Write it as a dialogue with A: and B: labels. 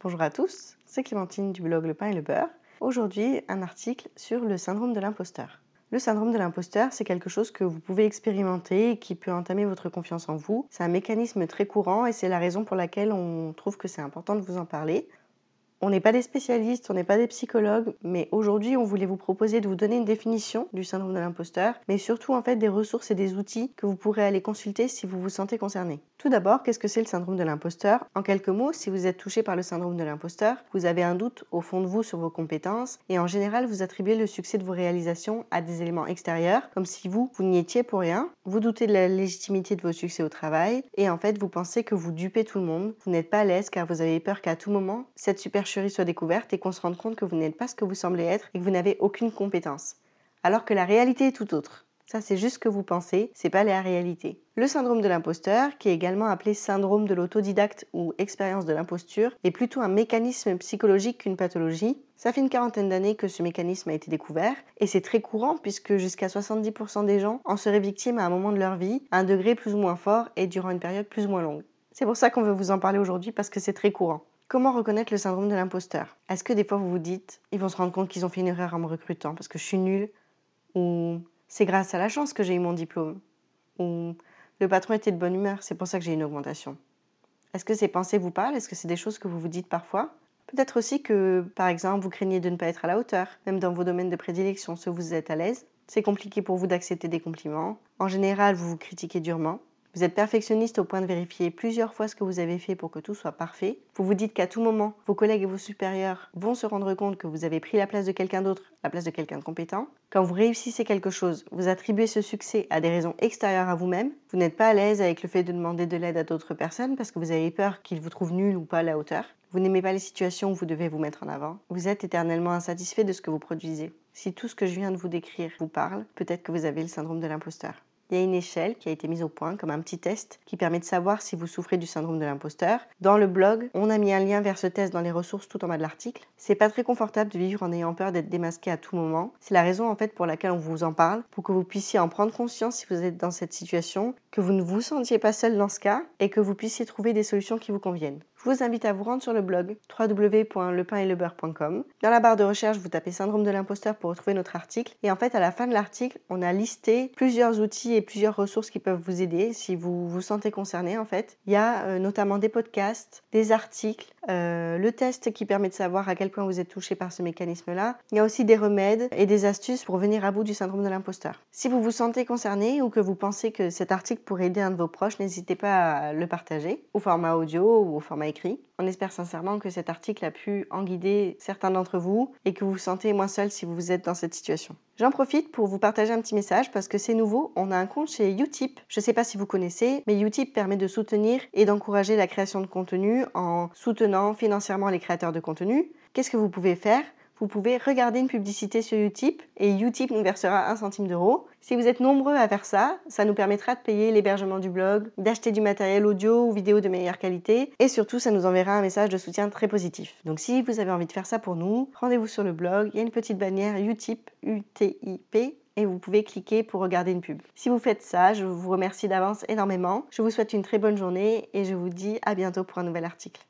A: Bonjour à tous, c'est Clémentine du blog Le Pain et le Beurre. Aujourd'hui, un article sur le syndrome de l'imposteur. Le syndrome de l'imposteur, c'est quelque chose que vous pouvez expérimenter qui peut entamer votre confiance en vous. C'est un mécanisme très courant et c'est la raison pour laquelle on trouve que c'est important de vous en parler. On n'est pas des spécialistes, on n'est pas des psychologues, mais aujourd'hui, on voulait vous proposer de vous donner une définition du syndrome de l'imposteur, mais surtout en fait des ressources et des outils que vous pourrez aller consulter si vous vous sentez concerné. Tout d'abord, qu'est-ce que c'est le syndrome de l'imposteur? En quelques mots, si vous êtes touché par le syndrome de l'imposteur, vous avez un doute au fond de vous sur vos compétences et en général, vous attribuez le succès de vos réalisations à des éléments extérieurs, comme si vous, vous n'y étiez pour rien, vous doutez de la légitimité de vos succès au travail et en fait, vous pensez que vous dupez tout le monde, vous n'êtes pas à l'aise car vous avez peur qu'à tout moment, cette super soit découverte et qu'on se rende compte que vous n'êtes pas ce que vous semblez être et que vous n'avez aucune compétence. Alors que la réalité est tout autre. Ça, c'est juste ce que vous pensez, c'est pas la réalité. Le syndrome de l'imposteur, qui est également appelé syndrome de l'autodidacte ou expérience de l'imposture, est plutôt un mécanisme psychologique qu'une pathologie. Ça fait une quarantaine d'années que ce mécanisme a été découvert et c'est très courant puisque jusqu'à 70% des gens en seraient victimes à un moment de leur vie, à un degré plus ou moins fort et durant une période plus ou moins longue. C'est pour ça qu'on veut vous en parler aujourd'hui parce que c'est très courant. Comment reconnaître le syndrome de l'imposteur? Est-ce que des fois vous vous dites, ils vont se rendre compte qu'ils ont fait une erreur en me recrutant parce que je suis nulle? Ou c'est grâce à la chance que j'ai eu mon diplôme? Ou le patron était de bonne humeur, c'est pour ça que j'ai une augmentation? Est-ce que ces pensées vous parlent Est-ce que c'est des choses que vous vous dites parfois? Peut-être aussi que, par exemple, vous craignez de ne pas être à la hauteur, même dans vos domaines de prédilection, ce vous êtes à l'aise. C'est compliqué pour vous d'accepter des compliments. En général, vous vous critiquez durement. Vous êtes perfectionniste au point de vérifier plusieurs fois ce que vous avez fait pour que tout soit parfait. Vous vous dites qu'à tout moment, vos collègues et vos supérieurs vont se rendre compte que vous avez pris la place de quelqu'un d'autre, la place de quelqu'un de compétent. Quand vous réussissez quelque chose, vous attribuez ce succès à des raisons extérieures à vous-même. Vous n'êtes pas à l'aise avec le fait de demander de l'aide à d'autres personnes parce que vous avez peur qu'ils vous trouvent nul ou pas à la hauteur. Vous n'aimez pas les situations où vous devez vous mettre en avant. Vous êtes éternellement insatisfait de ce que vous produisez. Si tout ce que je viens de vous décrire vous parle, peut-être que vous avez le syndrome de l'imposteur. Il y a une échelle qui a été mise au point comme un petit test qui permet de savoir si vous souffrez du syndrome de l'imposteur. Dans le blog, on a mis un lien vers ce test dans les ressources tout en bas de l'article. C'est pas très confortable de vivre en ayant peur d'être démasqué à tout moment. C'est la raison en fait pour laquelle on vous en parle, pour que vous puissiez en prendre conscience si vous êtes dans cette situation, que vous ne vous sentiez pas seul dans ce cas et que vous puissiez trouver des solutions qui vous conviennent. Je vous invite à vous rendre sur le blog www.lepainetlebeurre.com. Dans la barre de recherche, vous tapez syndrome de l'imposteur pour retrouver notre article. Et en fait, à la fin de l'article, on a listé plusieurs outils et plusieurs ressources qui peuvent vous aider si vous vous sentez concerné. En fait, il y a euh, notamment des podcasts, des articles, euh, le test qui permet de savoir à quel point vous êtes touché par ce mécanisme-là. Il y a aussi des remèdes et des astuces pour venir à bout du syndrome de l'imposteur. Si vous vous sentez concerné ou que vous pensez que cet article pourrait aider un de vos proches, n'hésitez pas à le partager au format audio ou au format écrit. On espère sincèrement que cet article a pu en guider certains d'entre vous et que vous vous sentez moins seul si vous êtes dans cette situation. J'en profite pour vous partager un petit message parce que c'est nouveau. On a un compte chez Utip. Je ne sais pas si vous connaissez, mais Utip permet de soutenir et d'encourager la création de contenu en financièrement les créateurs de contenu. Qu'est-ce que vous pouvez faire? Vous pouvez regarder une publicité sur Utip et Utip nous versera un centime d'euro. Si vous êtes nombreux à faire ça, ça nous permettra de payer l'hébergement du blog, d'acheter du matériel audio ou vidéo de meilleure qualité et surtout ça nous enverra un message de soutien très positif. Donc si vous avez envie de faire ça pour nous, rendez-vous sur le blog, il y a une petite bannière Utip, U-T-I-P et vous pouvez cliquer pour regarder une pub. Si vous faites ça, je vous remercie d'avance énormément. Je vous souhaite une très bonne journée et je vous dis à bientôt pour un nouvel article.